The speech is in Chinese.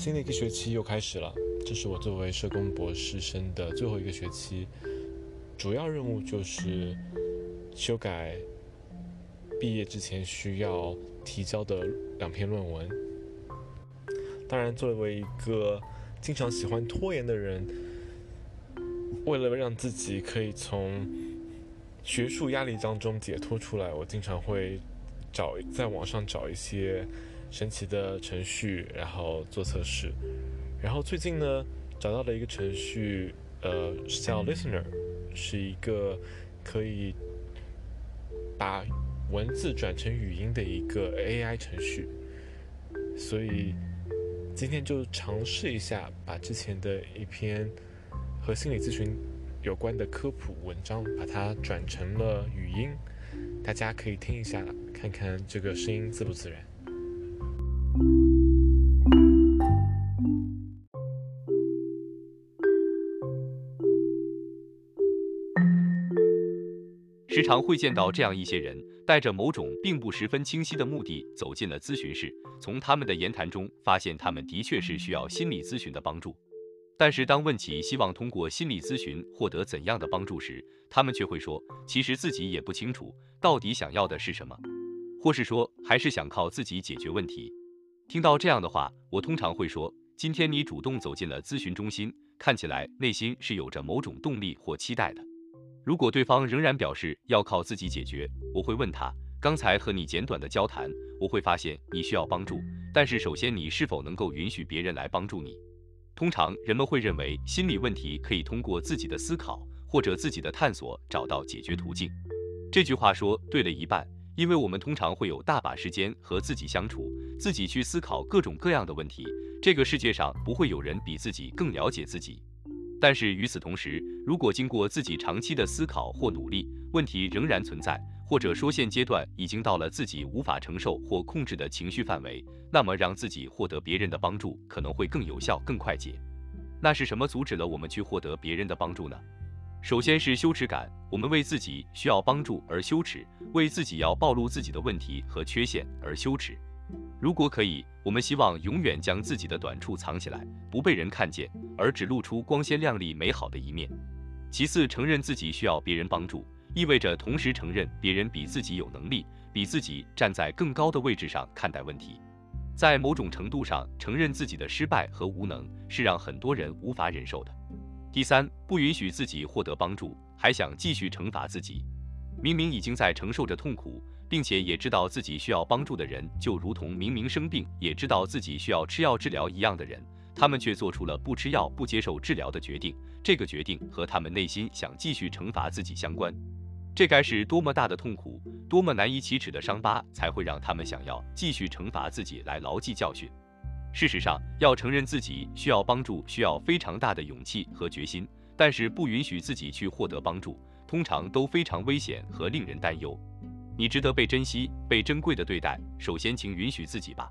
新的一个学期又开始了，这是我作为社工博士生的最后一个学期，主要任务就是修改毕业之前需要提交的两篇论文。当然，作为一个经常喜欢拖延的人，为了让自己可以从学术压力当中解脱出来，我经常会找在网上找一些。神奇的程序，然后做测试，然后最近呢找到了一个程序，呃，叫 Listener，是一个可以把文字转成语音的一个 AI 程序，所以今天就尝试一下，把之前的一篇和心理咨询有关的科普文章，把它转成了语音，大家可以听一下，看看这个声音自不自然。时常会见到这样一些人，带着某种并不十分清晰的目的走进了咨询室。从他们的言谈中发现，他们的确是需要心理咨询的帮助。但是当问起希望通过心理咨询获得怎样的帮助时，他们却会说，其实自己也不清楚到底想要的是什么，或是说还是想靠自己解决问题。听到这样的话，我通常会说，今天你主动走进了咨询中心，看起来内心是有着某种动力或期待的。如果对方仍然表示要靠自己解决，我会问他：刚才和你简短的交谈，我会发现你需要帮助，但是首先你是否能够允许别人来帮助你？通常人们会认为心理问题可以通过自己的思考或者自己的探索找到解决途径。这句话说对了一半，因为我们通常会有大把时间和自己相处，自己去思考各种各样的问题。这个世界上不会有人比自己更了解自己。但是与此同时，如果经过自己长期的思考或努力，问题仍然存在，或者说现阶段已经到了自己无法承受或控制的情绪范围，那么让自己获得别人的帮助可能会更有效、更快捷。那是什么阻止了我们去获得别人的帮助呢？首先是羞耻感，我们为自己需要帮助而羞耻，为自己要暴露自己的问题和缺陷而羞耻。如果可以，我们希望永远将自己的短处藏起来，不被人看见，而只露出光鲜亮丽、美好的一面。其次，承认自己需要别人帮助，意味着同时承认别人比自己有能力，比自己站在更高的位置上看待问题。在某种程度上，承认自己的失败和无能是让很多人无法忍受的。第三，不允许自己获得帮助，还想继续惩罚自己，明明已经在承受着痛苦。并且也知道自己需要帮助的人，就如同明明生病也知道自己需要吃药治疗一样的人，他们却做出了不吃药、不接受治疗的决定。这个决定和他们内心想继续惩罚自己相关。这该是多么大的痛苦，多么难以启齿的伤疤，才会让他们想要继续惩罚自己来牢记教训？事实上，要承认自己需要帮助，需要非常大的勇气和决心。但是，不允许自己去获得帮助，通常都非常危险和令人担忧。你值得被珍惜、被珍贵的对待。首先，请允许自己吧。